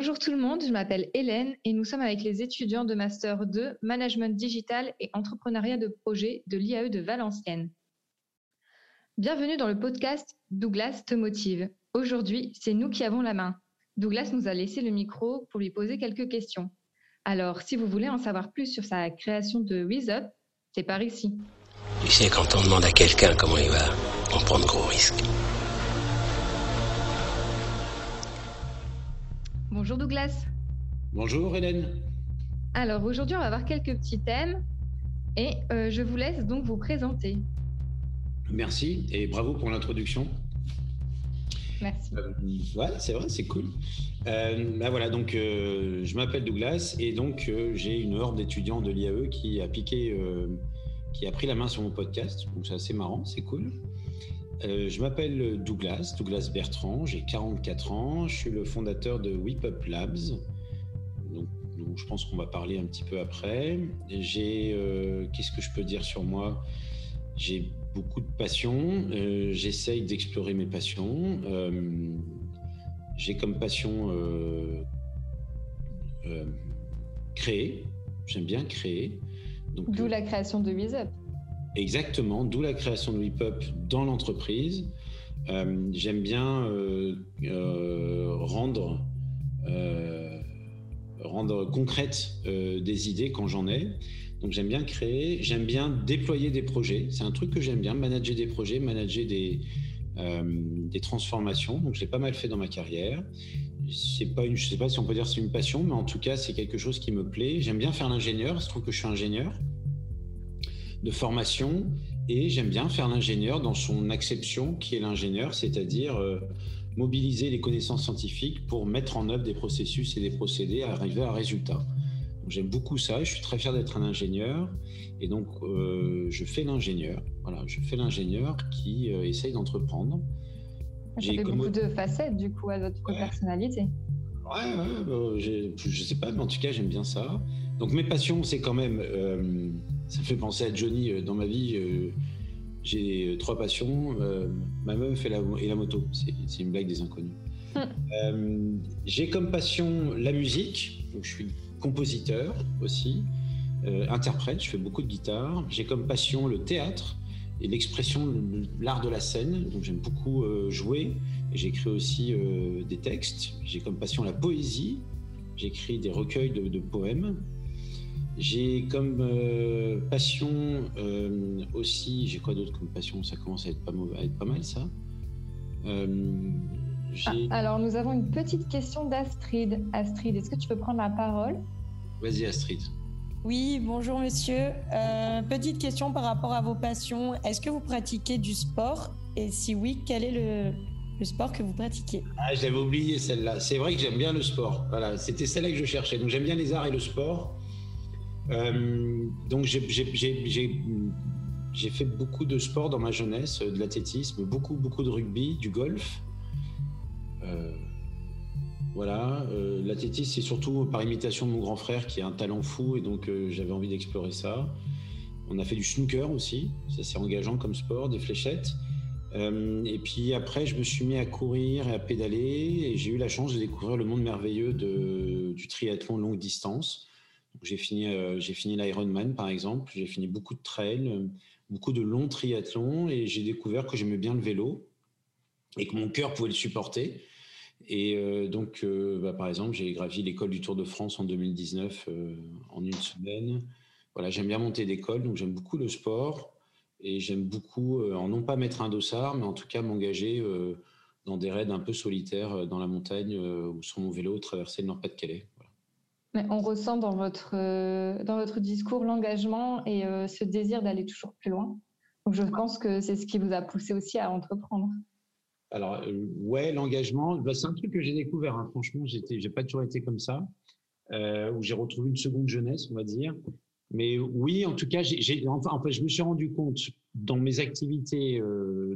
Bonjour tout le monde, je m'appelle Hélène et nous sommes avec les étudiants de Master 2 Management Digital et Entrepreneuriat de Projet de l'IAE de Valenciennes. Bienvenue dans le podcast Douglas te motive. Aujourd'hui, c'est nous qui avons la main. Douglas nous a laissé le micro pour lui poser quelques questions. Alors, si vous voulez en savoir plus sur sa création de WizUp, c'est par ici. Tu sais, quand on demande à quelqu'un comment il va, on prend de gros risques. Bonjour Douglas. Bonjour Hélène. Alors aujourd'hui, on va voir quelques petits thèmes et euh, je vous laisse donc vous présenter. Merci et bravo pour l'introduction. Merci. Euh, ouais, c'est vrai, c'est cool. Euh, bah voilà, donc je m'appelle Douglas et donc j'ai une horde d'étudiants de l'IAE qui a piqué, qui a pris la main sur mon podcast. Donc c'est assez marrant, c'est cool. Euh, je m'appelle Douglas, Douglas Bertrand, j'ai 44 ans, je suis le fondateur de WePup Labs. Donc, je pense qu'on va parler un petit peu après. J'ai, euh, qu'est-ce que je peux dire sur moi? J'ai beaucoup de passion, euh, j'essaye d'explorer mes passions. j'ai comme passion créer, j'aime bien créer. D'où la création de WePup. Exactement, d'où la création de WePup dans l'entreprise. Euh, j'aime bien euh, euh, rendre, rendre concrètes des idées quand j'en ai. Donc j'aime bien créer, j'aime bien déployer des projets. C'est un truc que j'aime bien, manager des projets, manager des, des transformations. Donc je l'ai pas mal fait dans ma carrière. Pas une, je ne sais pas si on peut dire c'est une passion, mais en tout cas c'est quelque chose qui me plaît. J'aime bien faire l'ingénieur. Je trouve que je suis ingénieur de formation et j'aime bien faire l'ingénieur dans son acception qui est l'ingénieur, c'est-à-dire euh, mobiliser les connaissances scientifiques pour mettre en œuvre des processus et des procédés à arriver à un résultat. J'aime beaucoup ça, je suis très fier d'être un ingénieur et donc euh, je fais l'ingénieur. Voilà, je fais l'ingénieur qui euh, essaye d'entreprendre. J'ai beaucoup de facettes du coup à votre personnalité. Ouais, ouais je, je sais pas, mais en tout cas j'aime bien ça. Donc mes passions, c'est quand même ça fait penser à Johnny euh, dans ma vie. Euh, j'ai euh, trois passions. ma meuf et la, et la moto. C'est une blague des inconnus. J'ai comme passion la musique. Donc je suis compositeur aussi, interprète. Je fais beaucoup de guitare. J'ai comme passion le théâtre et l'expression, l'art de la scène. Donc j'aime beaucoup jouer. J'écris aussi des textes. J'ai comme passion la poésie. J'écris des recueils de, de poèmes. J'ai comme euh, passion euh, aussi, j'ai quoi d'autre comme passion? Ça commence à être pas, à être pas mal ça. Euh, ah, alors nous avons une petite question d'Astrid. Astrid, est-ce que tu peux prendre la parole? Vas-y Astrid. Oui, bonjour monsieur. petite question par rapport à vos passions. Est-ce que vous pratiquez du sport? Et si oui, quel est le, le sport que vous pratiquez? Ah, je l'avais oublié celle-là. C'est vrai que j'aime bien le sport. Voilà, c'était celle-là que je cherchais. Donc j'aime bien les arts et le sport. Euh, donc j'ai fait beaucoup de sport dans ma jeunesse, de l'athlétisme, beaucoup, beaucoup de rugby, du golf. Euh, voilà, euh, l'athlétisme, c'est surtout par imitation de mon grand frère qui a un talent fou et donc j'avais envie d'explorer ça. On a fait du snooker aussi, ça c'est engageant comme sport, des fléchettes. et puis après, je me suis mis à courir et à pédaler et j'ai eu la chance de découvrir le monde merveilleux de, du triathlon longue distance. J'ai fini, euh, fini l'Ironman par exemple, j'ai fini beaucoup de trails, beaucoup de longs triathlons et j'ai découvert que j'aimais bien le vélo et que mon cœur pouvait le supporter. Et euh, donc, euh, bah, par exemple, j'ai gravi l'école du Tour de France en 2019 en une semaine. Voilà, j'aime bien monter d'école, donc j'aime beaucoup le sport et j'aime beaucoup, en non pas mettre un dossard, mais en tout cas m'engager dans des raids un peu solitaires dans la montagne ou sur mon vélo, traverser le Nord-Pas-de-Calais on ressent dans votre, euh, dans votre discours l'engagement et euh, ce désir d'aller toujours plus loin. Donc je pense que c'est ce qui vous a poussé aussi à entreprendre. Alors euh, ouais, l'engagement, bah, c'est un truc que j'ai découvert. Hein. Franchement, j'ai pas toujours été comme ça, où j'ai retrouvé une seconde jeunesse, on va dire. Mais oui, en tout cas, enfin, en fait, je me suis rendu compte dans mes activités,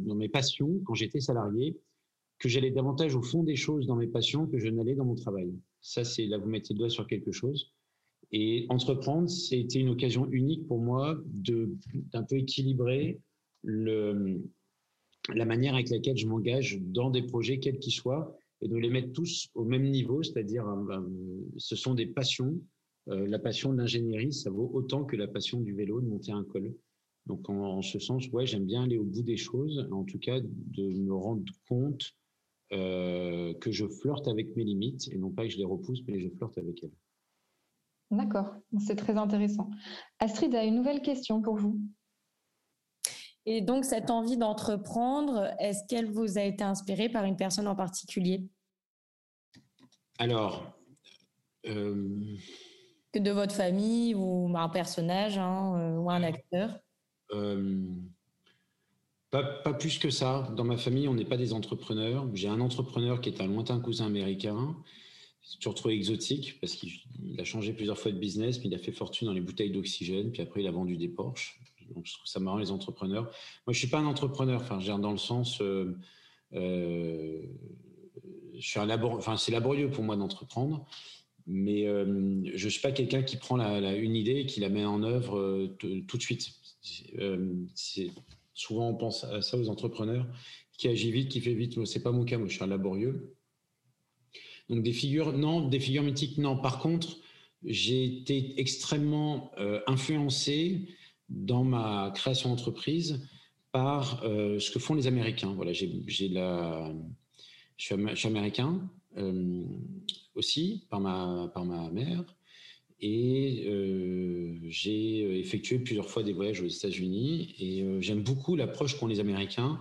dans mes passions, quand j'étais salarié, que j'allais davantage au fond des choses dans mes passions que je n'allais dans mon travail. Ça, c'est là, vous mettez le doigt sur quelque chose. Et entreprendre, c'était une occasion unique pour moi d'un peu équilibrer le, la manière avec laquelle je m'engage dans des projets, quels qu'ils soient, et de les mettre tous au même niveau, c'est-à-dire ce sont des passions. la passion de l'ingénierie, ça vaut autant que la passion du vélo, de monter un col. Donc en, ce sens, ouais, j'aime bien aller au bout des choses, en tout cas de me rendre compte que je flirte avec mes limites et non pas que je les repousse, mais je flirte avec elles. D'accord, c'est très intéressant. Astrid a une nouvelle question pour vous. Et donc, cette envie d'entreprendre, est-ce qu'elle vous a été inspirée par une personne en particulier? Alors. Euh, que de votre famille ou un personnage hein, euh, ou un acteur? euh, pas, plus que ça. Dans ma famille, on n'est pas des entrepreneurs. J'ai un entrepreneur qui est un lointain cousin américain. C'est toujours trop exotique parce qu'il a changé plusieurs fois de business, mais il a fait fortune dans les bouteilles d'oxygène, puis après il a vendu des Porsche. Donc, je trouve ça marrant, les entrepreneurs. Moi, je suis pas un entrepreneur, enfin, dans le sens. Euh, euh, je suis un enfin, c'est laborieux pour moi d'entreprendre, mais euh, je ne suis pas quelqu'un qui prend une idée et qui la met en œuvre tout de suite. Souvent, on pense à ça aux entrepreneurs qui agit vite, qui fait vite. C'est pas mon cas, moi, je suis un laborieux. Donc, des figures, non, des figures mythiques, non. Par contre, j'ai été extrêmement influencé dans ma création d'entreprise par euh, ce que font les Américains. Voilà, j'ai la, je suis, américain euh, aussi par ma, par ma mère et euh, j'ai effectué plusieurs fois des voyages aux États-Unis et j'aime beaucoup l'approche qu'ont les Américains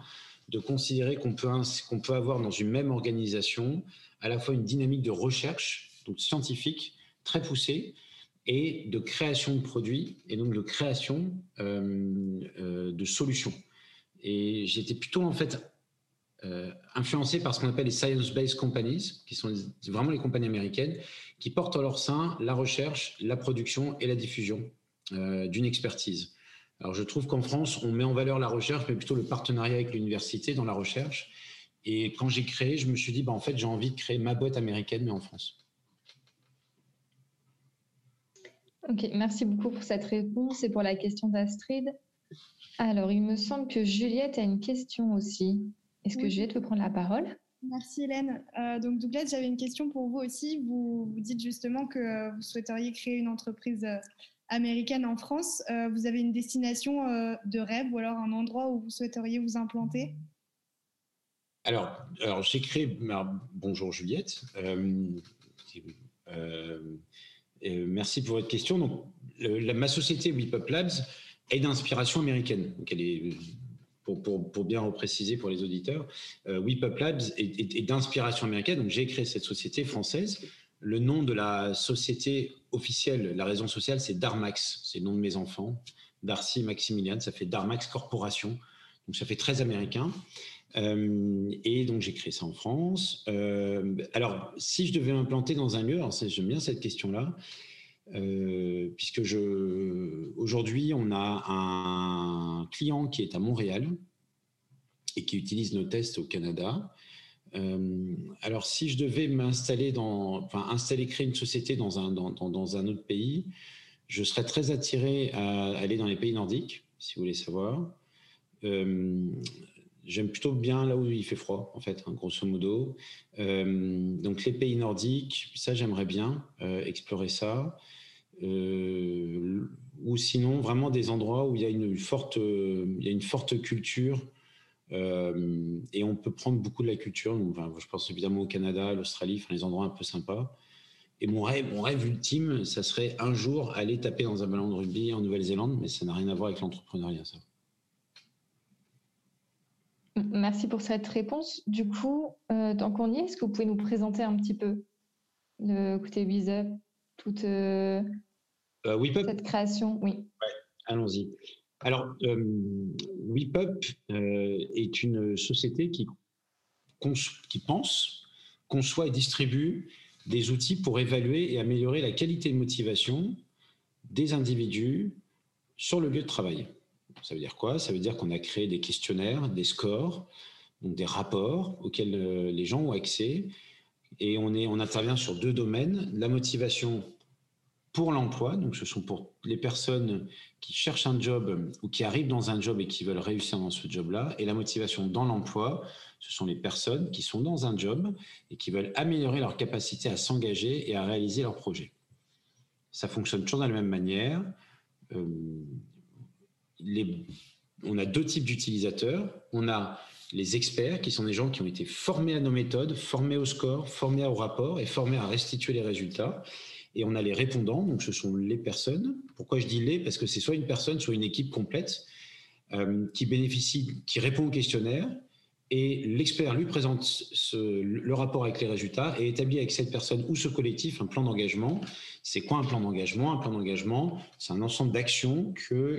de considérer qu'on peut, avoir dans une même organisation à la fois une dynamique de recherche, donc scientifique, très poussée, et de création de produits et donc de création euh, euh, de solutions. Et j'étais plutôt en fait euh, influencé par ce qu'on appelle les science-based companies, qui sont vraiment les compagnies américaines, qui portent en leur sein la recherche, la production et la diffusion d'une expertise. Alors je trouve qu'en France, on met en valeur la recherche, mais plutôt le partenariat avec l'université dans la recherche. Et quand j'ai créé, je me suis dit, bah, en fait, j'ai envie de créer ma boîte américaine, mais en France. Ok, merci beaucoup pour cette réponse et pour la question d'Astrid. Alors, il me semble que Juliette a une question aussi. Est-ce que Juliette peut prendre la parole? Merci Hélène. Euh, donc Douglas, j'avais une question pour vous aussi. Vous, vous dites justement que vous souhaiteriez créer une entreprise euh, américaine en France. Euh, vous avez une destination de rêve ou alors un endroit où vous souhaiteriez vous implanter? Alors, alors j'ai créé. bonjour Juliette. Euh, merci pour votre question. Donc, ma société WePup Labs est d'inspiration américaine. Donc, elle est, pour, pour, pour, bien repréciser pour les auditeurs, euh, Labs est, d'inspiration américaine. Donc, j'ai créé cette société française. Le nom de la société officielle, la raison sociale, c'est Darmax. C'est le nom de mes enfants. Darcy Maximilian, ça fait Darmax Corporation. Donc, ça fait très américain. Euh, et donc j'ai créé ça en France. Euh, alors si je devais m'implanter dans un lieu, alors j'aime bien cette question-là, puisque je aujourd'hui on a un client qui est à Montréal et qui utilise nos tests au Canada. alors si je devais m'installer dans, enfin installer, créer une société dans un dans, dans, un autre pays, je serais très attiré à aller dans les pays nordiques, si vous voulez savoir. Euh, J'aime plutôt bien là où il fait froid, en fait, hein, grosso modo. Euh, donc les pays nordiques, ça j'aimerais bien euh, explorer ça. Euh, ou sinon vraiment des endroits où il y a une forte, il y a une forte culture et on peut prendre beaucoup de la culture. Je pense évidemment au Canada, l'Australie, les endroits un peu sympas. Et mon rêve, mon rêve ultime, ça serait un jour aller taper dans un ballon de rugby en Nouvelle-Zélande, mais ça n'a rien à voir avec l'entrepreneuriat, ça. Merci pour cette réponse. Du coup, euh, tant qu'on y est, est-ce que vous pouvez nous présenter un petit peu le côté WizUp, toute euh, euh cette création? Oui. Allons-y. Alors, WePup est une société qui, qui pense, conçoit et distribue des outils pour évaluer et améliorer la qualité de motivation des individus sur le lieu de travail. Ça veut dire quoi? Ça veut dire qu'on a créé des questionnaires, des scores, donc des rapports auxquels euh, les gens ont accès. Et on, est, on intervient sur deux domaines, la motivation pour l'emploi, donc ce sont pour les personnes qui cherchent un job ou qui arrivent dans un job et qui veulent réussir dans ce job-là. Et la motivation dans l'emploi, ce sont les personnes qui sont dans un job et qui veulent améliorer leur capacité à s'engager et à réaliser leurs projets. Ça fonctionne toujours de la même manière. Euh, on a deux types d'utilisateurs. On a les experts, qui sont des gens qui ont été formés à nos méthodes, formés au score, formés au rapport et formés à restituer les résultats. Et on a les répondants, donc ce sont les personnes. Pourquoi je dis les? Parce que c'est soit une personne, soit une équipe complète euh, qui bénéficie, qui répond au questionnaire, et l'expert lui présente le rapport avec les résultats et établit avec cette personne ou ce collectif un plan d'engagement. C'est quoi un plan d'engagement? Un plan d'engagement, c'est un ensemble d'actions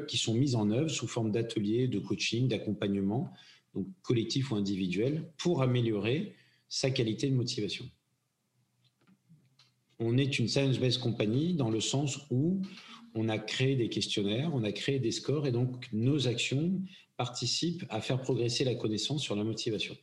qui sont mises en œuvre sous forme d'ateliers, de coaching, d'accompagnement, collectif ou individuel, pour améliorer sa qualité de motivation. On est une science-based company dans le sens où on a créé des questionnaires, on a créé des scores et donc nos actions participent à faire progresser la connaissance sur la motivation.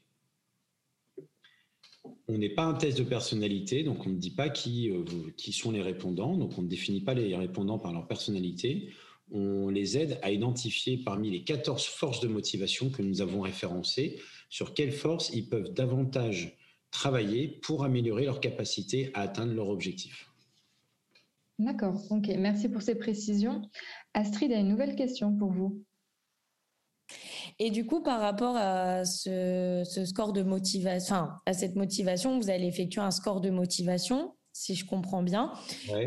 On n'est pas un test de personnalité, donc on ne dit pas qui, euh, qui sont les répondants, donc on ne définit pas les répondants par leur personnalité. On les aide à identifier parmi les 14 forces de motivation que nous avons référencées, sur quelles forces ils peuvent davantage travailler pour améliorer leur capacité à atteindre leur objectif. D'accord, ok, merci pour ces précisions. Astrid a une nouvelle question pour vous. Et du coup, par rapport à ce, score de motivation, enfin, à cette motivation, vous allez effectuer un score de motivation, si je comprends bien.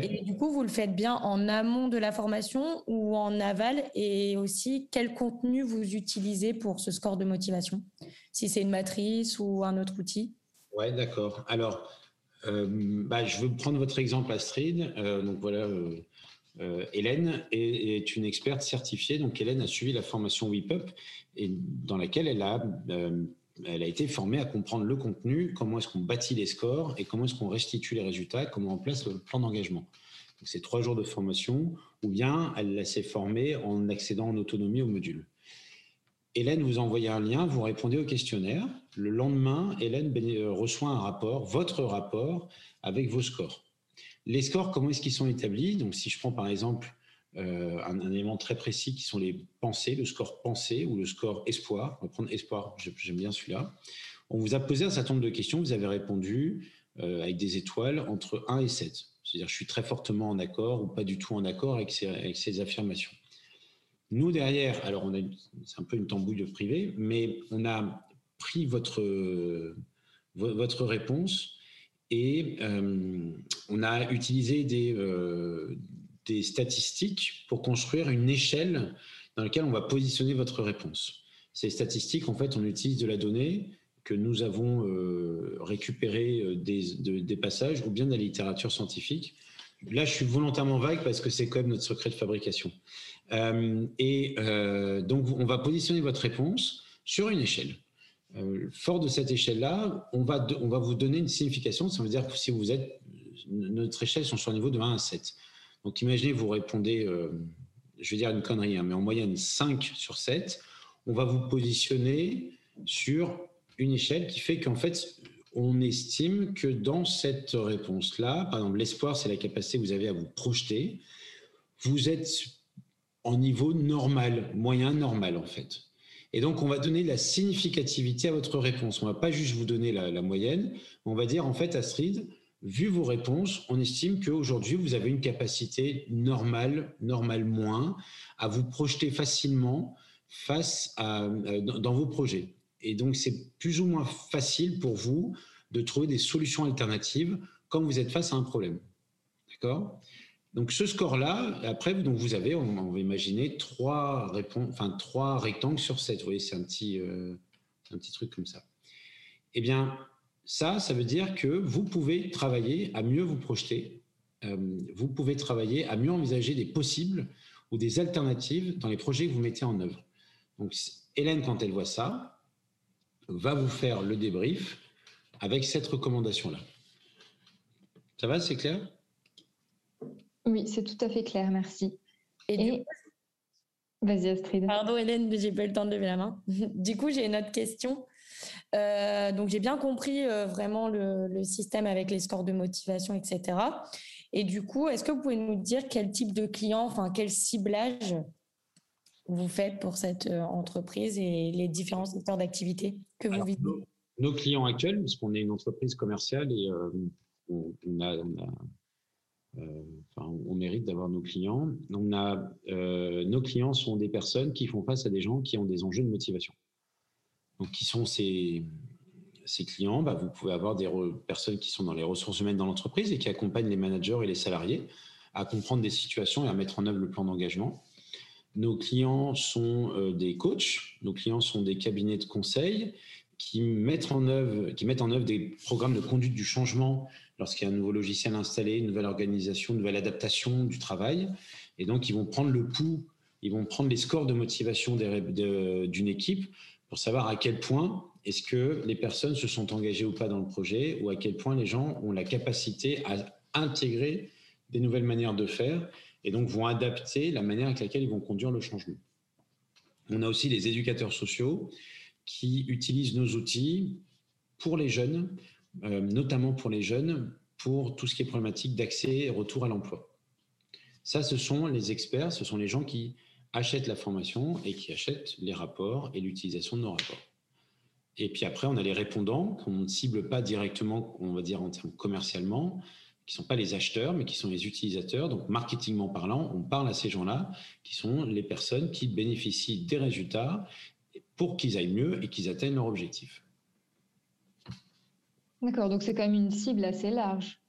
Et du coup, vous le faites bien en amont de la formation ou en aval? Et aussi, quel contenu vous utilisez pour ce score de motivation? Si c'est une matrice ou un autre outil? Ouais, d'accord. Alors, euh, bah, je veux prendre votre exemple, Astrid. Euh, donc voilà, euh, Hélène est, une experte certifiée. Donc Hélène a suivi la formation WIPUP et dans laquelle elle a, elle a été formée à comprendre le contenu, comment est-ce qu'on bâtit les scores et comment est-ce qu'on restitue les résultats, comment on place le plan d'engagement. c'est trois jours de formation, ou bien elle s'est formée en accédant en autonomie au module. Hélène vous envoie un lien, vous répondez au questionnaire. Le lendemain, Hélène euh, reçoit un rapport, votre rapport, avec vos scores. Les scores, comment est-ce qu'ils sont établis? Donc, si je prends par exemple euh, un, élément très précis qui sont les pensées, le score pensée ou le score espoir. On va prendre espoir, j'aime bien celui-là. On vous a posé un certain nombre de questions, vous avez répondu euh, avec des étoiles entre 1 et 7. C'est-à-dire, je suis très fortement en accord ou pas du tout en accord avec avec ces affirmations. Nous, derrière, alors c'est un peu une tambouille de privé, mais on a pris votre, votre réponse et euh, on a utilisé des, euh, des statistiques pour construire une échelle dans laquelle on va positionner votre réponse. Ces statistiques, en fait, on utilise de la donnée que nous avons euh, récupérée des, passages ou bien de la littérature scientifique. Là, je suis volontairement vague parce que c'est quand même notre secret de fabrication. Et donc, on va positionner votre réponse sur une échelle. Euh, fort de cette échelle-là, on va, on va vous donner une signification. Ça veut dire que si vous êtes, notre échelle sont sur un niveau de 1 à 7. Donc, imaginez, vous répondez, je vais dire une connerie, hein, mais en moyenne 5 sur 7. On va vous positionner sur une échelle qui fait qu'en fait, on estime que dans cette réponse-là, par exemple, l'espoir, c'est la capacité que vous avez à vous projeter. Vous êtes en niveau normal, moyen normal en fait. Et donc, on va donner la significativité à votre réponse. On va pas juste vous donner la, moyenne, on va dire en fait, Astrid, vu vos réponses, on estime qu'aujourd'hui, vous avez une capacité normale, normale moins, à vous projeter facilement face à, euh, dans vos projets. Et donc, c'est plus ou moins facile pour vous de trouver des solutions alternatives quand vous êtes face à un problème. D'accord? Donc ce score-là, après, donc vous avez, on, va imaginer trois, rectangles sur 7. Vous voyez, c'est un petit, euh, un petit truc comme ça. Eh bien, ça, ça veut dire que vous pouvez travailler à mieux vous projeter. Euh, vous pouvez travailler à mieux envisager des possibles ou des alternatives dans les projets que vous mettez en œuvre. Donc, Hélène, quand elle voit ça, va vous faire le débrief avec cette recommandation-là. Ça va, c'est clair? Oui, c'est tout à fait clair, merci. Et, Vas-y, Astrid. Pardon, Hélène, j'ai pas eu le temps de lever la main. du coup, j'ai une autre question. donc j'ai bien compris vraiment le, système avec les scores de motivation, etc. Et du coup, est-ce que vous pouvez nous dire quel type de client, enfin quel ciblage vous faites pour cette entreprise et les différents secteurs d'activité que vous visez? nos, clients actuels, parce qu'on est une entreprise commerciale et on, a, on mérite d'avoir nos clients. On a, nos clients sont des personnes qui font face à des gens qui ont des enjeux de motivation. Donc, qui sont ces, ces clients bah, Vous pouvez avoir des personnes qui sont dans les ressources humaines dans l'entreprise et qui accompagnent les managers et les salariés à comprendre des situations et à mettre en œuvre le plan d'engagement. Nos clients sont euh, des coachs, nos clients sont des cabinets de conseil qui mettent en œuvre, qui mettent en œuvre des programmes de conduite du changement lorsqu'il y a un nouveau logiciel installé, une nouvelle organisation, une nouvelle adaptation du travail. Et donc, ils vont prendre le pouls, ils vont prendre les scores de motivation d'une équipe pour savoir à quel point est-ce que les personnes se sont engagées ou pas dans le projet, ou à quel point les gens ont la capacité à intégrer des nouvelles manières de faire et donc vont adapter la manière avec laquelle ils vont conduire le changement. On a aussi les éducateurs sociaux qui utilisent nos outils pour les jeunes, euh, notamment pour les jeunes, pour tout ce qui est problématique d'accès et retour à l'emploi. Ça, ce sont les experts, ce sont les gens qui achètent la formation et qui achètent les rapports et l'utilisation de nos rapports. Et puis après, on a les répondants qu'on ne cible pas directement, on va dire en termes commercialement, qui ne sont pas les acheteurs, mais qui sont les utilisateurs. Donc, marketingment parlant, on parle à ces gens-là, qui sont les personnes qui bénéficient des résultats pour qu'ils aillent mieux et qu'ils atteignent leur objectif. D'accord, donc c'est quand même une cible assez large.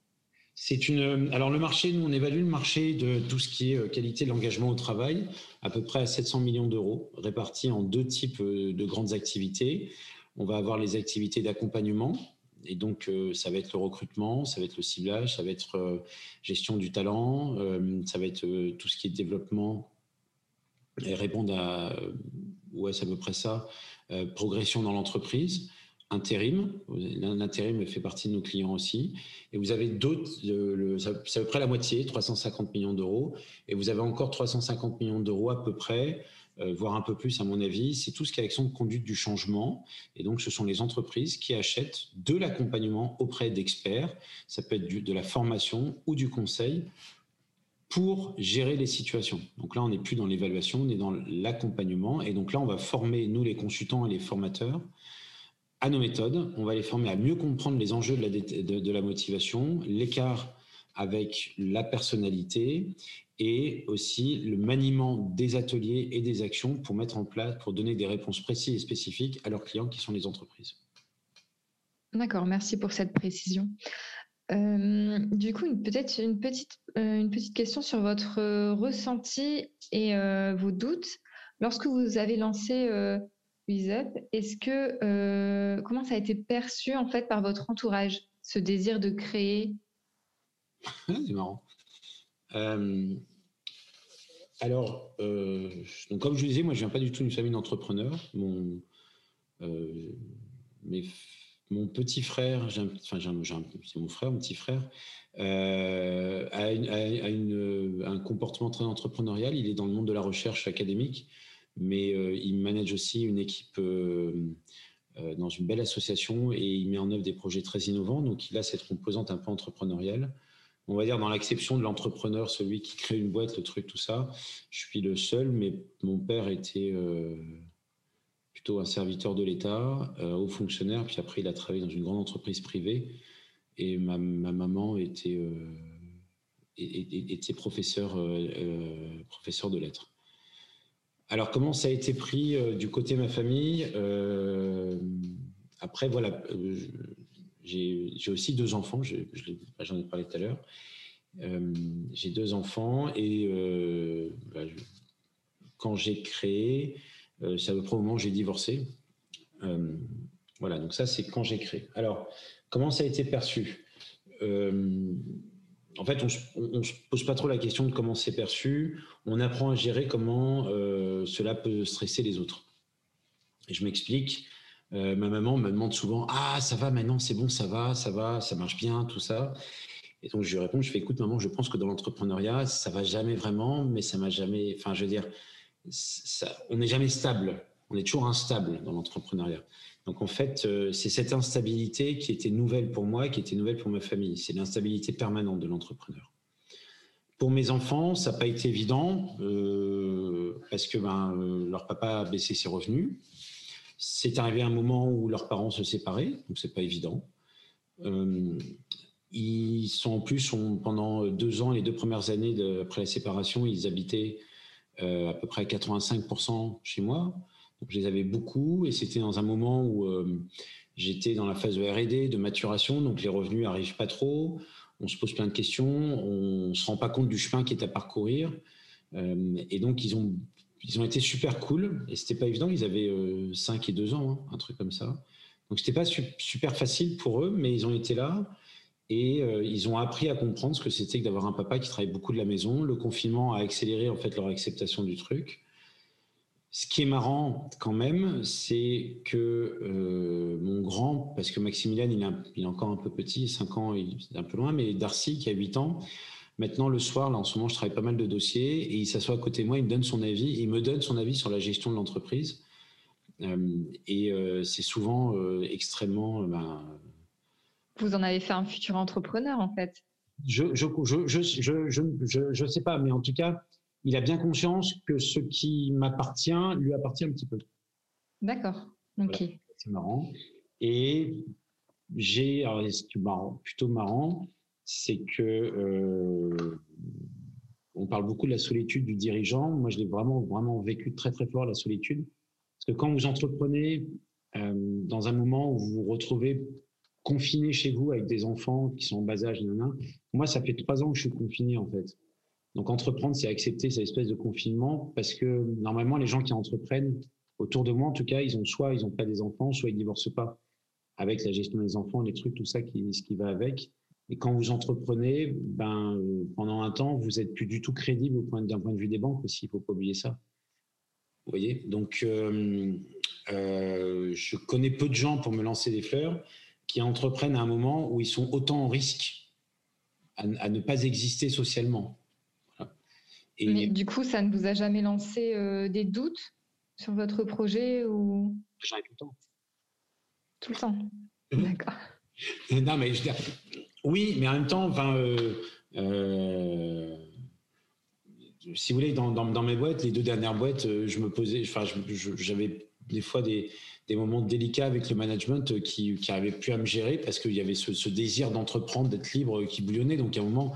C'est une. Alors le marché, nous on évalue le marché de tout ce qui est euh, qualité de l'engagement au travail à peu près à 700 millions d'euros, répartis en deux types euh, de grandes activités. On va avoir les activités d'accompagnement, et donc euh, ça va être le recrutement, ça va être le ciblage, ça va être gestion du talent, ça va être tout ce qui est développement et répondre à ouais c'est à peu près ça, progression dans l'entreprise intérim. L'intérim fait partie de nos clients aussi. Et vous avez d'autres, c'est à peu près la moitié, 350 millions d'euros. Et vous avez encore 350 millions d'euros à peu près, euh, voire un peu plus à mon avis. C'est tout ce qui est action de conduite du changement. Et donc, ce sont les entreprises qui achètent de l'accompagnement auprès d'experts. Ça peut être de la formation ou du conseil pour gérer les situations. Donc là, on n'est plus dans l'évaluation, on est dans l'accompagnement. Et donc là, on va former, nous les consultants et les formateurs, à nos méthodes. On va les former à mieux comprendre les enjeux de la, motivation, l'écart avec la personnalité et aussi le maniement des ateliers et des actions pour mettre en place, pour donner des réponses précises et spécifiques à leurs clients qui sont les entreprises. D'accord, merci pour cette précision. Euh, du coup, peut-être une petite, euh, une petite question sur votre ressenti et euh, vos doutes. Lorsque vous avez lancé que euh, comment ça a été perçu en fait par votre entourage, ce désir de créer? C'est marrant. Euh, alors, euh, comme je disais, moi je viens pas du tout d'une famille d'entrepreneurs. Mon, petit frère, enfin c'est mon frère, mon petit frère, a, un comportement très entrepreneurial. Il est dans le monde de la recherche académique mais euh, il manage aussi une équipe euh, euh, dans une belle association et il met en œuvre des projets très innovants. Donc, il a cette composante un peu entrepreneuriale. On va dire dans l'acception de l'entrepreneur, celui qui crée une boîte, le truc, tout ça. Je suis le seul, mais mon père était plutôt un serviteur de l'État, haut fonctionnaire, puis après il a travaillé dans une grande entreprise privée. Et ma, maman était, était professeur de lettres. Alors, comment ça a été pris euh, du côté de ma famille euh, Après, voilà, euh, j'ai aussi deux enfants, j'en ai, parlé tout à l'heure. j'ai deux enfants et bah, quand j'ai créé, c'est à peu près au moment où j'ai divorcé. voilà, donc ça, c'est quand j'ai créé. Alors, comment ça a été perçu? En fait, on ne se pose pas trop la question de comment c'est perçu. On apprend à gérer comment euh, cela peut stresser les autres. Et je m'explique. Euh, ma maman me demande souvent Ah, ça va maintenant, c'est bon, ça va, ça va, ça marche bien, tout ça. Et donc je lui réponds Je fais Écoute, maman, je pense que dans l'entrepreneuriat, ça va jamais vraiment, mais ça m'a jamais. Enfin, je veux dire, ça, on n'est jamais stable. on est toujours instable dans l'entrepreneuriat. Donc en fait, euh, c'est cette instabilité qui était nouvelle pour moi, qui était nouvelle pour ma famille. C'est l'instabilité permanente de l'entrepreneur. Pour mes enfants, ça n'a pas été évident euh, parce que ben, euh, leur papa a baissé ses revenus. C'est arrivé un moment où leurs parents se séparaient, donc c'est pas évident. ils sont en plus, pendant deux ans, les deux premières années après la séparation, ils habitaient à peu près 85% chez moi je les avais beaucoup et c'était dans un moment où euh, j'étais dans la phase de R&D, de maturation, donc les revenus n'arrivent pas trop. On se pose plein de questions, on ne se rend pas compte du chemin qui est à parcourir. Euh, et donc, ils ont, ils ont été super cool. Et c'était pas évident. Ils avaient 5 euh, et 2 ans, hein, un truc comme ça. Donc, c'était pas super facile pour eux, mais ils ont été là. Et ils ont appris à comprendre ce que c'était que d'avoir un papa qui travaille beaucoup de la maison. Le confinement a accéléré en fait leur acceptation du truc. Ce qui est marrant quand même, c'est que euh, mon grand, parce que Maximilian, il, est encore un peu petit, 5 ans, il est un peu loin, mais Darcy, qui a 8 ans, maintenant le soir, là en ce moment, je travaille pas mal de dossiers, et il s'assoit à côté de moi, il me donne son avis, il me donne son avis sur la gestion de l'entreprise. Euh, et euh, c'est souvent extrêmement... Ben, Vous en avez fait un futur entrepreneur, en fait je je, je, je, je sais pas, mais en tout cas, il a bien conscience que ce qui m'appartient lui appartient un petit peu. D'accord. Ok. c'est marrant. Et j'ai, plutôt marrant, c'est que euh, on parle beaucoup de la solitude du dirigeant. Moi, je l'ai vraiment, vraiment vécu très, très fort la solitude, parce que quand vous entreprenez euh, dans un moment où vous vous retrouvez confiné chez vous avec des enfants qui sont en bas âge, moi, ça fait trois ans que je suis confiné en fait. Donc entreprendre, c'est accepter cette espèce de confinement parce que normalement, les gens qui entreprennent, autour de moi en tout cas, ils ont soit ils n'ont pas des enfants, soit ils divorcent pas avec la gestion des enfants, les trucs, tout ça qui, ce qui va avec. Et quand vous entreprenez, ben, pendant un temps, vous êtes plus du tout crédible d'un point de vue des banques aussi, il faut pas oublier ça. Vous voyez? Donc, euh, euh, je connais peu de gens pour me lancer des fleurs qui entreprennent à un moment où ils sont autant en risque à ne pas exister socialement. Mais du coup, ça ne vous a jamais lancé euh, des doutes sur votre projet ou? J'en ai tout le temps. Tout le temps. Mmh. D'accord. non, mais je oui, mais en même temps, enfin, euh, euh, si vous voulez, dans, dans, mes boîtes, les deux dernières boîtes, je me posais, enfin, j'avais des fois des, des, moments délicats avec le management qui n'arrivaient plus à me gérer parce qu'il y avait ce, ce désir d'entreprendre, d'être libre qui bouillonnait. Donc, à un moment,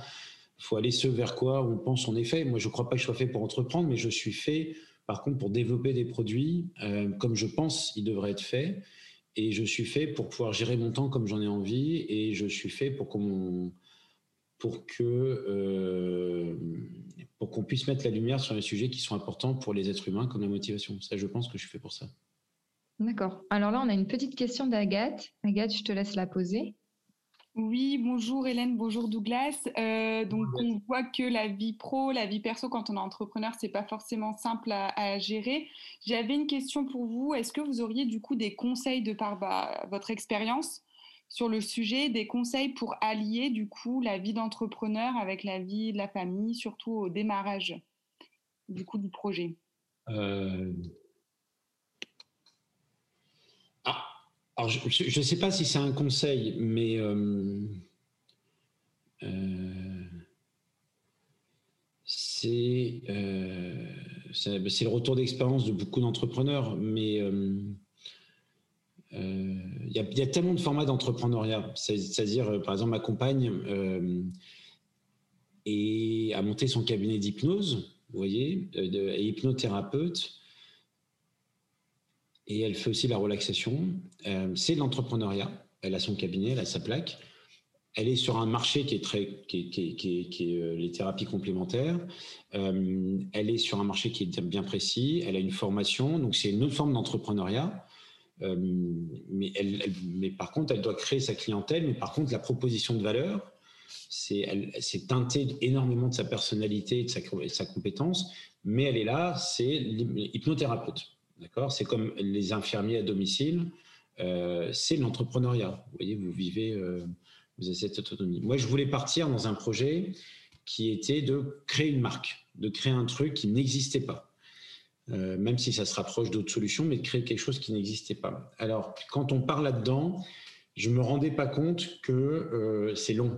faut aller ce vers quoi on pense en effet. Moi, je ne crois pas que je sois fait pour entreprendre, mais je suis fait, par contre, pour développer des produits euh, comme je pense ils devraient être faits. Et je suis fait pour pouvoir gérer mon temps comme j'en ai envie. Et je suis fait pour qu'on pour que euh, pour qu'on puisse mettre la lumière sur les sujets qui sont importants pour les êtres humains, comme la motivation. Ça, je pense que je suis fait pour ça. D'accord. Alors là, on a une petite question d'Agathe. Agathe, je te laisse la poser. Oui, bonjour Hélène, bonjour Douglas. Euh, donc on voit que la vie pro, la vie perso quand on est entrepreneur, c'est pas forcément simple à, gérer. J'avais une question pour vous. Est-ce que vous auriez du coup des conseils de par bah, votre expérience sur le sujet, des conseils pour allier du coup la vie d'entrepreneur avec la vie de la famille, surtout au démarrage du coup du projet? Euh, Alors, je ne sais pas si c'est un conseil, mais euh, euh, c'est le retour d'expérience de beaucoup d'entrepreneurs, mais il y, a tellement de formats d'entrepreneuriat. C'est-à-dire, par exemple, ma compagne a monté son cabinet d'hypnose, vous voyez, est hypnothérapeute et elle fait aussi la relaxation. Euh, c'est l'entrepreneuriat. Elle a son cabinet, elle a sa plaque. Elle est sur un marché qui est très, qui est, euh, les thérapies complémentaires. Euh, elle est sur un marché qui est bien précis. Elle a une formation, donc c'est une autre forme d'entrepreneuriat. mais, elle, mais par contre, elle doit créer sa clientèle. Mais par contre, la proposition de valeur, c'est teinté énormément de sa personnalité et de sa, de sa compétence. Mais elle est là, c'est hypnothérapeute. D'accord? C'est comme les infirmiers à domicile, euh, c'est l'entrepreneuriat. Vous voyez, vous vivez, euh, vous avez cette autonomie. Moi, je voulais partir dans un projet qui était de créer une marque, de créer un truc qui n'existait pas. même si ça se rapproche d'autres solutions, mais de créer quelque chose qui n'existait pas. Alors, quand on parle là-dedans, je ne me rendais pas compte que c'est long.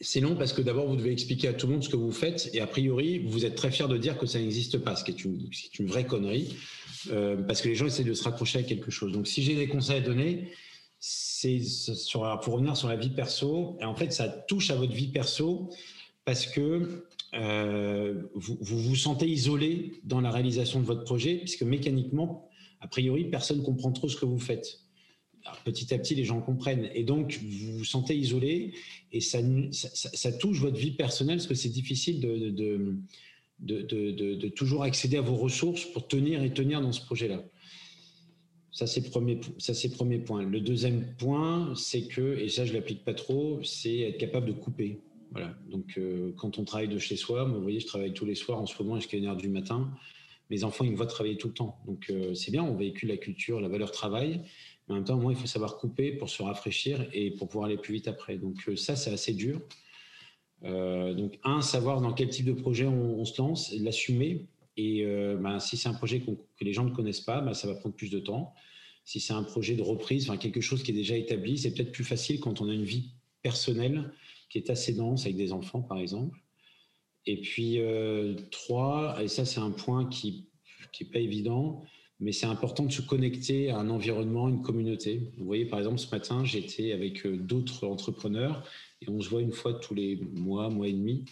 C'est long parce que d'abord, vous devez expliquer à tout le monde ce que vous faites et a priori, vous êtes très fier de dire que ça n'existe pas, ce qui est une, vraie connerie, euh, parce que les gens essaient de se raccrocher à quelque chose. Donc, si j'ai des conseils à donner, c'est pour revenir sur la vie perso. Et en fait, ça touche à votre vie perso parce que euh, vous, vous, vous sentez isolé dans la réalisation de votre projet, puisque mécaniquement, a priori, personne ne comprend trop ce que vous faites petit à petit, les gens comprennent. Et donc, vous vous sentez isolé et ça, touche votre vie personnelle parce que c'est difficile de toujours accéder à vos ressources pour tenir et tenir dans ce projet-là. Ça, c'est le premier, point. Le deuxième point, c'est que, et ça, je l'applique pas trop, c'est être capable de couper. Voilà. Donc, euh, quand on travaille de chez soi, vous voyez, je travaille tous les soirs en ce moment jusqu'à 1h du matin. Mes enfants, ils me voient travailler tout le temps. Donc, euh, c'est bien, on véhicule la culture, la valeur travail. Mais en même temps, moi, il faut savoir couper pour se rafraîchir et pour pouvoir aller plus vite après. Donc euh, ça, c'est assez dur. Euh, donc un, savoir dans quel type de projet on, se lance, l'assumer. Et euh, ben, si c'est un projet que les gens ne connaissent pas, ben, ça va prendre plus de temps. Si c'est un projet de reprise, enfin, quelque chose qui est déjà établi, c'est peut-être plus facile quand on a une vie personnelle qui est assez dense avec des enfants, par exemple. Et puis trois, et ça c'est un point qui n'est pas évident, mais c'est important de se connecter à un environnement, une communauté. Vous voyez, par exemple, ce matin, j'étais avec euh, d'autres entrepreneurs et on se voit une fois tous les mois, mois et demi,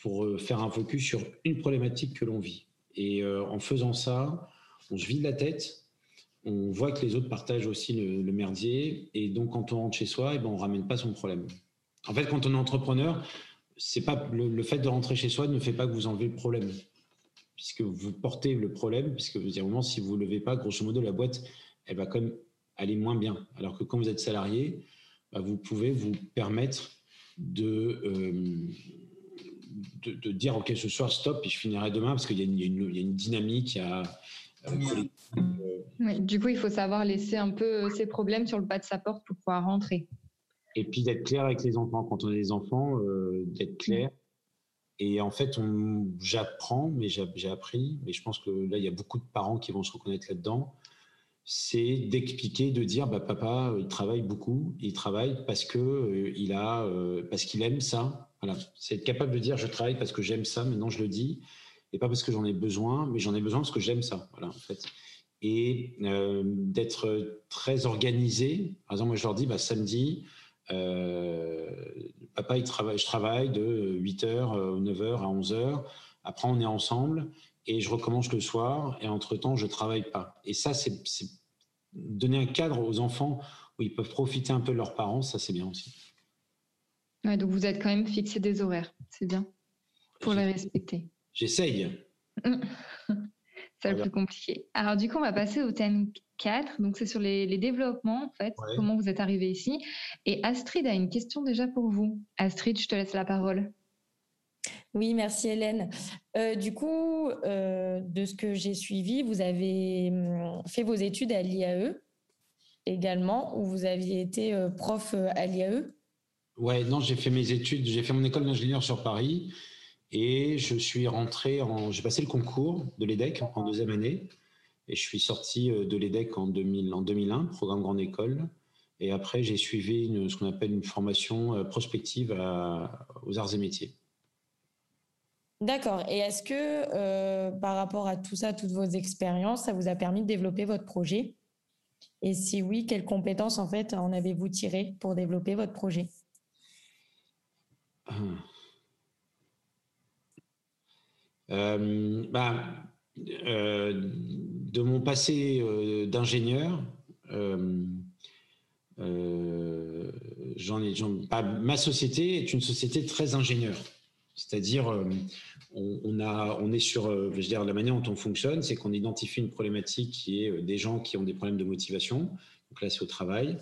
pour euh, faire un focus sur une problématique que l'on vit. Et euh, en faisant ça, on se vide la tête, on voit que les autres partagent aussi le, merdier, et donc quand on rentre chez soi, et eh ben, on ramène pas son problème. En fait, quand on est entrepreneur, c'est pas le, le fait de rentrer chez soi ne fait pas que vous enlevez le problème puisque vous portez le problème, puisque vous dire, moment, si vous ne levez pas, grosso modo, la boîte, elle va quand même aller moins bien. Alors que quand vous êtes salarié, bah, vous pouvez vous permettre de, euh, de, dire, OK, ce soir, stop, et je finirai demain, parce qu'il y, y, a une dynamique, il y a... Euh, du coup, il faut savoir laisser un peu ses problèmes sur le pas de sa porte pour pouvoir rentrer. Et puis d'être clair avec les enfants. Quand on a des enfants, euh, d'être clair. Et en fait, j'apprends, mais j'ai appris, mais je pense que là, il y a beaucoup de parents qui vont se reconnaître là-dedans. C'est d'expliquer, de dire, bah, papa, il travaille beaucoup, il travaille parce que euh, il a, euh, parce qu'il aime ça. Voilà, c'est être capable de dire, je travaille parce que j'aime ça. Maintenant, je le dis, et pas parce que j'en ai besoin, mais j'en ai besoin parce que j'aime ça. Voilà, en fait. Et euh, d'être très organisé. Par exemple, moi, je leur dis, bah, samedi, papa, il travaille, je travaille de 8h, 9h à 11h. Après, on est ensemble et je recommence le soir. Et entre-temps, je travaille pas. Et ça, c'est donner un cadre aux enfants où ils peuvent profiter un peu de leurs parents. Ça, c'est bien aussi. Ouais, donc vous êtes quand même fixé des horaires. C'est bien pour les respecter. J'essaye. c'est le plus compliqué. Alors, du coup, on va passer au thème 4. Donc, c'est sur les, développements, en fait, comment vous êtes arrivé ici. Et Astrid a une question déjà pour vous. Astrid, je te laisse la parole. Oui, merci Hélène. Euh, du coup, euh, de ce que j'ai suivi, vous avez hum, fait vos études à l'IAE également, ou vous aviez été euh, prof à l'IAE Ouais, non, j'ai fait mes études, j'ai fait mon école d'ingénieur sur Paris. Et je suis rentré en. J'ai passé le concours de l'EDEC en deuxième année. Et je suis sorti euh, de l'EDEC en, 2000, en 2001, programme Grande École. Et après, j'ai suivi une, ce qu'on appelle une formation euh, prospective aux arts et métiers. D'accord. Et est-ce que euh, par rapport à tout ça, toutes vos expériences, ça vous a permis de développer votre projet? Et si oui, quelles compétences en fait en avez-vous tiré pour développer votre projet? Ah. Euh, bah, euh, de mon passé euh, d'ingénieur, ai, ma société est une société très ingénieure. C'est-à-dire, on, est sur, la manière dont on fonctionne, c'est qu'on identifie une problématique qui est des gens qui ont des problèmes de motivation. Donc là, c'est au travail.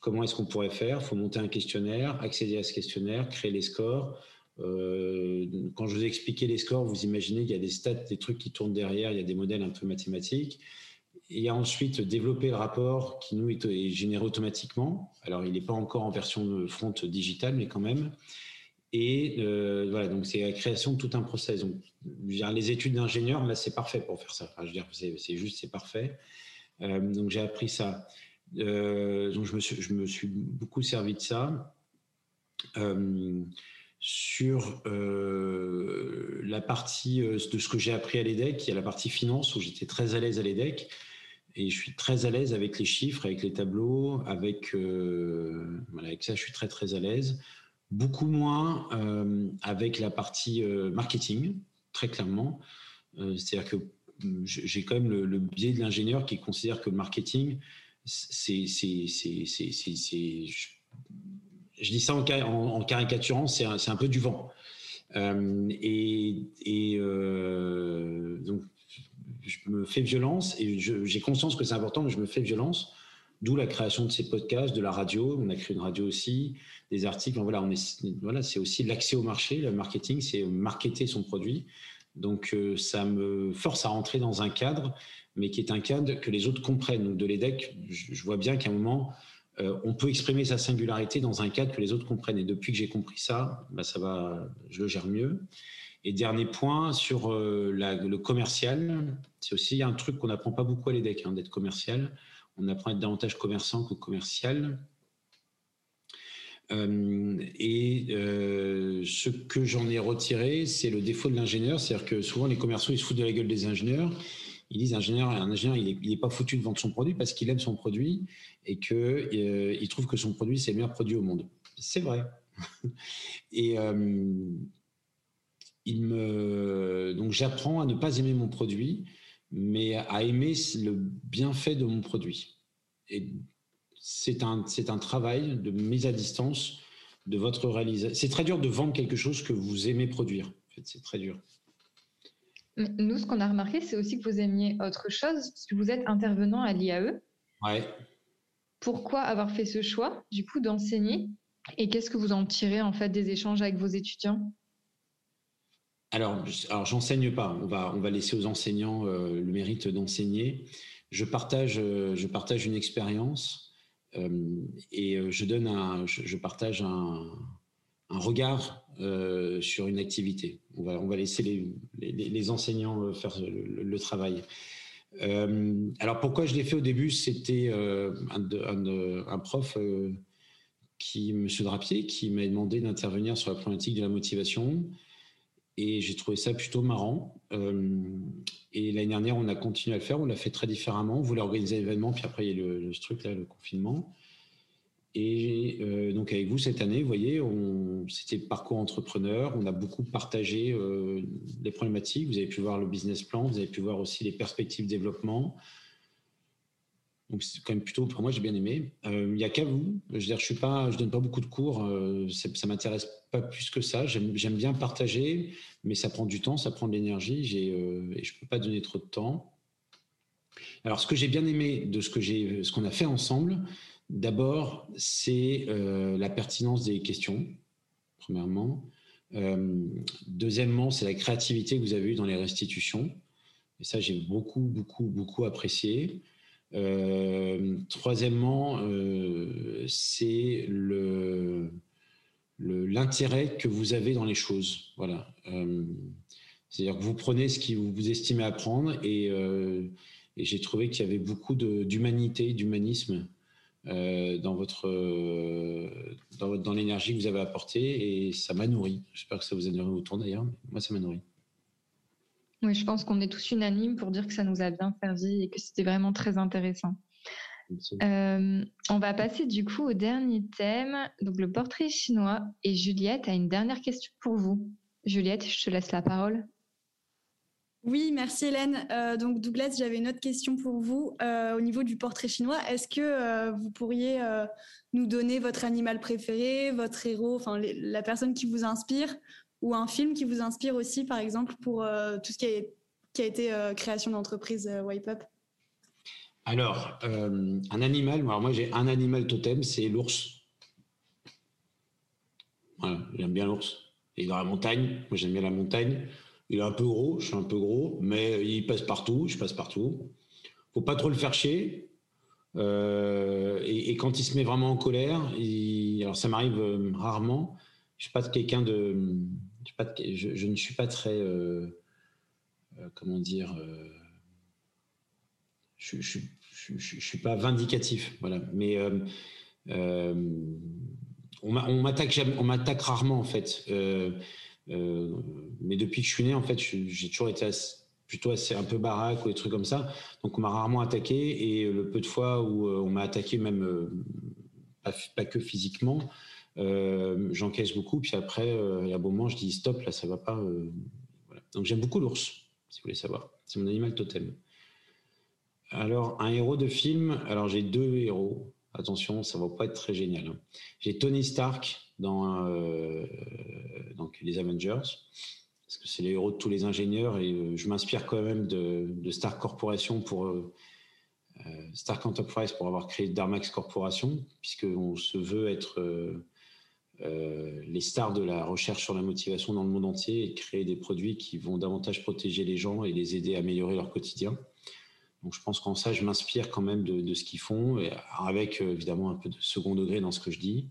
Comment est-ce qu'on pourrait faire? Il faut monter un questionnaire, accéder à ce questionnaire, créer les scores, euh, quand je vous ai expliqué les scores, vous imaginez qu'il y a des stats, des trucs qui tournent derrière, il y a des modèles un peu mathématiques. Et ensuite développer le rapport qui nous est, généré automatiquement. Alors il n'est pas encore en version front digitale, mais quand même. Et voilà, donc c'est la création de tout un process. Donc, les études d'ingénieur, c'est parfait pour faire ça. je veux dire, c'est juste, c'est parfait. donc j'ai appris ça. donc je me suis beaucoup servi de ça. Sur la partie de ce que j'ai appris à l'EDEC, il y a la partie finance où j'étais très à l'aise à l'EDEC et je suis très à l'aise avec les chiffres, avec les tableaux, avec, euh, ça, je suis très très à l'aise. Beaucoup moins euh, avec la partie euh, marketing, très clairement. C'est-à-dire que hum, j'ai quand même le, biais de l'ingénieur qui considère que le marketing, c'est, je, dis ça en, caricaturant, c'est un, peu du vent. et, et donc je me fais violence et j'ai conscience que c'est important, mais je me fais violence. D'où la création de ces podcasts, de la radio. On a créé une radio aussi, des articles. Voilà, voilà, c'est aussi l'accès au marché, le marketing, c'est marketer son produit. Donc, euh, ça me force à rentrer dans un cadre, mais qui est un cadre que les autres comprennent. Donc, de l'EDEC, je, vois bien qu'à un moment, euh, on peut exprimer sa singularité dans un cadre que les autres comprennent. Et depuis que j'ai compris ça, bah, ça va, je le gère mieux. Et dernier point sur euh, le commercial, c'est aussi un truc qu'on n'apprend pas beaucoup à l'EDEC, hein, d'être commercial. On apprend à être davantage commerçant que commercial. Euh, et ce que j'en ai retiré, c'est le défaut de l'ingénieur. C'est-à-dire que souvent, les commerciaux, ils se foutent de la gueule des ingénieurs. Ils disent ingénieur, un ingénieur, il n'est est pas foutu de vendre son produit parce qu'il aime son produit et qu'il il trouve que son produit, c'est le meilleur produit au monde. C'est vrai. et, il me donc j'apprends à ne pas aimer mon produit, mais à aimer le bienfait de mon produit. Et c'est un un travail de mise à distance de votre réalisation. C'est très dur de vendre quelque chose que vous aimez produire. En fait, c'est très dur. Nous, ce qu'on a remarqué, c'est aussi que vous aimiez autre chose, parce que vous êtes intervenant à l'IAE. Ouais. Pourquoi avoir fait ce choix, du coup, d'enseigner? Et qu'est-ce que vous en tirez, en fait, des échanges avec vos étudiants? Alors, alors j'enseigne pas. On va, on va laisser aux enseignants euh, le mérite d'enseigner. Je partage, euh, je partage une expérience euh, et je donne un, je, partage un, regard sur une activité. On va, on va laisser les, les, enseignants faire le, travail. alors pourquoi je l'ai fait au début C'était un, un, prof qui, Monsieur Drapier, qui m'a demandé d'intervenir sur la problématique de la motivation. Et j'ai trouvé ça plutôt marrant. Euh, et l'année dernière, on a continué à le faire. On l'a fait très différemment. On voulait organiser l'événement, puis après, il y a le, le truc, là, le confinement. Et euh, donc, avec vous, cette année, vous voyez, c'était parcours entrepreneur. On a beaucoup partagé euh, les problématiques. Vous avez pu voir le business plan. Vous avez pu voir aussi les perspectives de développement. Donc c'est quand même plutôt pour moi j'ai bien aimé. Euh, il n'y a qu'à vous. Je veux dire, je donne pas beaucoup de cours. Euh, ça m'intéresse pas plus que ça. J'aime bien partager, mais ça prend du temps, ça prend de l'énergie. Euh, et je peux pas donner trop de temps. Alors ce que j'ai bien aimé de ce qu'on a fait ensemble, d'abord c'est la pertinence des questions. Premièrement. deuxièmement, c'est la créativité que vous avez eue dans les restitutions. Et ça, j'ai beaucoup, beaucoup, beaucoup apprécié. Euh, troisièmement, euh, c'est l'intérêt que vous avez dans les choses. Voilà. Euh, c'est-à-dire que vous prenez ce qui vous, estimez apprendre et j'ai trouvé qu'il y avait beaucoup d'humanité, d'humanisme dans votre dans, dans l'énergie que vous avez apportée et ça m'a nourri. J'espère que ça vous a nourri autour d'ailleurs. Moi, ça m'a nourri. Oui, je pense qu'on est tous unanimes pour dire que ça nous a bien servi et que c'était vraiment très intéressant. Euh, on va passer du coup au dernier thème, donc le portrait chinois. Et Juliette a une dernière question pour vous. Juliette, je te laisse la parole. Oui, merci Hélène. Euh, donc Douglas, j'avais une autre question pour vous euh, au niveau du portrait chinois. Est-ce que vous pourriez nous donner votre animal préféré, votre héros, enfin la personne qui vous inspire, ou un film qui vous inspire aussi, par exemple, pour euh, tout ce qui a, été euh, création d'entreprise euh, Wipe Up? Alors, un animal, moi j'ai un animal totem, c'est l'ours. J'aime bien l'ours. Il dans la montagne, moi j'aime bien la montagne. Il est un peu gros, je suis un peu gros, mais il passe partout, je passe partout. Faut pas trop le faire chier. et, quand il se met vraiment en colère, alors ça m'arrive rarement, je suis pas quelqu'un de, je, ne suis pas très, comment dire, je, je, je, suis pas vindicatif, voilà. Mais on m'attaque on m'attaque rarement en fait. Mais depuis que je suis né, en fait, j'ai toujours été plutôt assez un peu baraque ou des trucs comme ça. Donc on m'a rarement attaqué et le peu de fois où on m'a attaqué même pas, que physiquement, euh, j'encaisse beaucoup. Puis après, euh, il y a un moment, je dis stop, là, ça va pas. Euh, Donc j'aime beaucoup l'ours, si vous voulez savoir. C'est mon animal totem. Alors, un héros de film, alors j'ai deux héros. Attention, ça va pas être très génial. Hein. J'ai Tony Stark dans donc les Avengers, parce que c'est les héros de tous les ingénieurs, et je m'inspire quand même de, Stark Corporation pour euh, Stark Enterprise pour avoir créé Darmax Corporation, puisqu'on se veut être euh, euh, les stars de la recherche sur la motivation dans le monde entier et créer des produits qui vont davantage protéger les gens et les aider à améliorer leur quotidien. Donc je pense qu'en ça, je m'inspire quand même de, ce qu'ils font, avec évidemment un peu de second degré dans ce que je dis.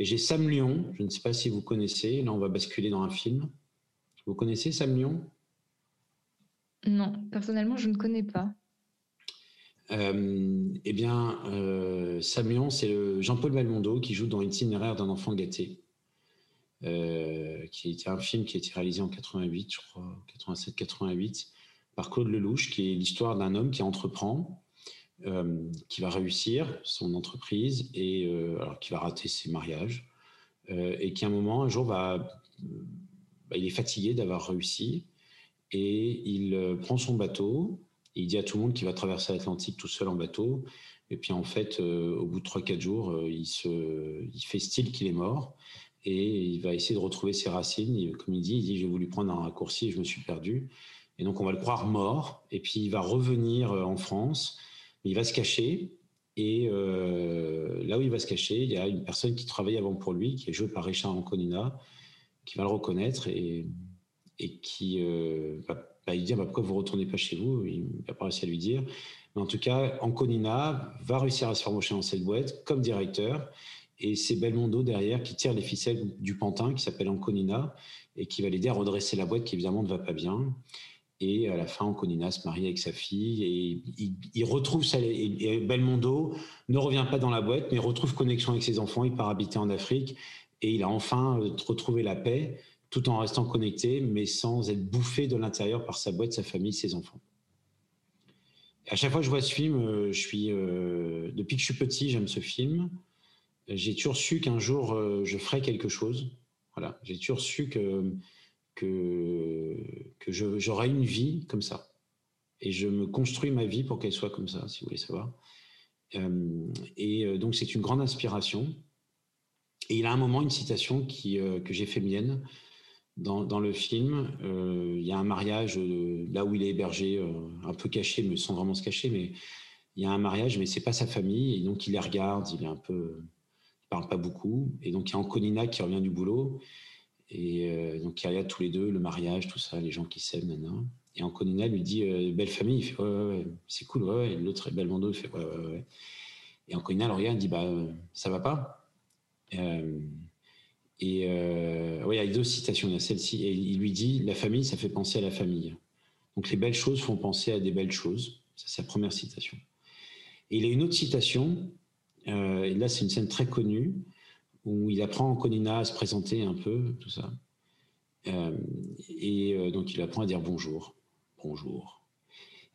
Et j'ai Sam Lyon, je ne sais pas si vous connaissez, là on va basculer dans un film. Vous connaissez Sam Lyon? Non, personnellement je ne connais pas. Euh, eh bien, euh, Samion, c'est Jean-Paul Belmondo qui joue dans Itinéraire d'un enfant gâté, euh, qui était un film qui a été réalisé en 88, je crois, 87-88, par Claude Lelouch, qui est l'histoire d'un homme qui entreprend, qui va réussir son entreprise et alors qui va rater ses mariages, et qui à un moment, un jour, va, bah, il est fatigué d'avoir réussi et il prend son bateau il dit à tout le monde qu'il va traverser l'Atlantique tout seul en bateau. Et puis en fait, euh, au bout de 3-4 jours, euh, il, se, il fait style qu'il est mort et il va essayer de retrouver ses racines. comme il dit, il dit j'ai voulu prendre un raccourci et je me suis perdu. Et donc on va le croire mort. Et puis il va revenir euh, en France. Il va se cacher. Et là où il va se cacher, il y a une personne qui travaille avant pour lui, qui est jouée par Richard Anconina, qui va le reconnaître et, qui va bah, il dit bah, pourquoi vous retournez pas chez vous? Il n'a pas réussi à lui dire. Mais en tout cas, Anconina va réussir à se faire mocher dans cette boîte comme directeur. Et c'est Belmondo derrière qui tire les ficelles du pantin qui s'appelle Anconina et qui va l'aider à redresser la boîte qui évidemment ne va pas bien. Et à la fin, Anconina se marie avec sa fille et il, retrouve ça. Et Belmondo ne revient pas dans la boîte, mais retrouve connexion avec ses enfants. Il part habiter en Afrique et il a enfin euh, retrouvé la paix tout en restant connecté, mais sans être bouffé de l'intérieur par sa boîte, sa famille, ses enfants. à chaque fois que je vois ce film, euh, je suis, euh, depuis que je suis petit, j'aime ce film. J'ai toujours su qu'un jour, je ferais quelque chose. Voilà, j'ai toujours su que, que, j'aurais une vie comme ça. Et je me construis ma vie pour qu'elle soit comme ça, si vous voulez savoir. et donc, c'est une grande inspiration. Et il a un moment une citation qui, que j'ai fait mienne, dans, le film, euh, il y a un mariage euh, là où il est hébergé, euh, un peu caché, mais sans vraiment se cacher, mais il y a un mariage, mais c'est pas sa famille, et donc il les regarde, il est un peu, il parle pas beaucoup, et donc il y a Anconina qui revient du boulot, et donc il y a tous les deux, le mariage, tout ça, les gens qui s'aiment, nana. Et Anconina lui dit belle famille, il fait ouais, ouais, c'est cool, ouais, et l'autre Belmondo, il fait ouais, ouais, ouais. Et Anconina le regarde, dit bah ça va pas. Et euh, oui, il y a deux citations. Il y a celle-ci. Et il lui dit La famille, ça fait penser à la famille. Donc les belles choses font penser à des belles choses. Ça, c'est la première citation. Et il a une autre citation. Euh, et là, c'est une scène très connue où il apprend en Conina à se présenter un peu, tout ça. Euh, et donc il apprend à dire bonjour. Bonjour.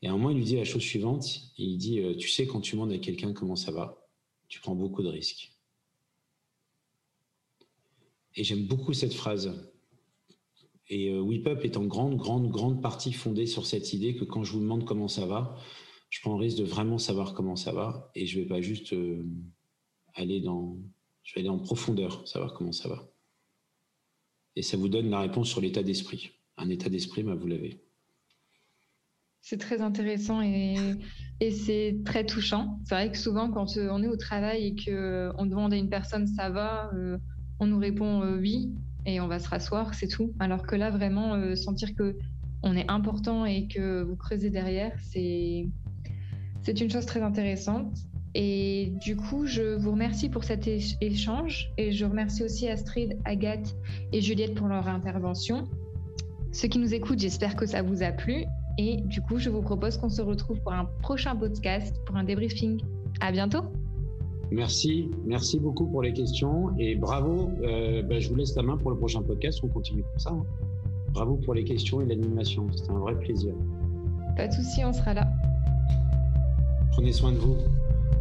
Et à un moment, il lui dit la chose suivante. Il dit Tu sais, quand tu demandes à quelqu'un comment ça va, tu prends beaucoup de risques. Et j'aime beaucoup cette phrase. Et euh, WePup est en grande, grande, grande partie fondée sur cette idée que quand je vous demande comment ça va, je prends le risque de vraiment savoir comment ça va et je ne vais pas juste euh, aller dans. Je vais aller en profondeur, savoir comment ça va. Et ça vous donne la réponse sur l'état d'esprit. Un état d'esprit, bah, vous l'avez. C'est très intéressant et, c'est très touchant. C'est vrai que souvent, quand euh, on est au travail et qu'on demande à une personne ça va, on nous répond euh, oui et on va se rasseoir, c'est tout. Alors que là, vraiment, euh, sentir que on est important et que vous creusez derrière, c'est une chose très intéressante. Et du coup, je vous remercie pour cet échange et je remercie aussi Astrid, Agathe et Juliette pour leur intervention. Ceux qui nous écoutent, j'espère que ça vous a plu. Et du coup, je vous propose qu'on se retrouve pour un prochain podcast, pour un débriefing. À bientôt. Merci, merci beaucoup pour les questions et bravo. Euh, bah, je vous laisse la main pour le prochain podcast. On continue comme ça. Hein. Bravo pour les questions et l'animation. C'était un vrai plaisir. Pas de souci, on sera là. Prenez soin de vous.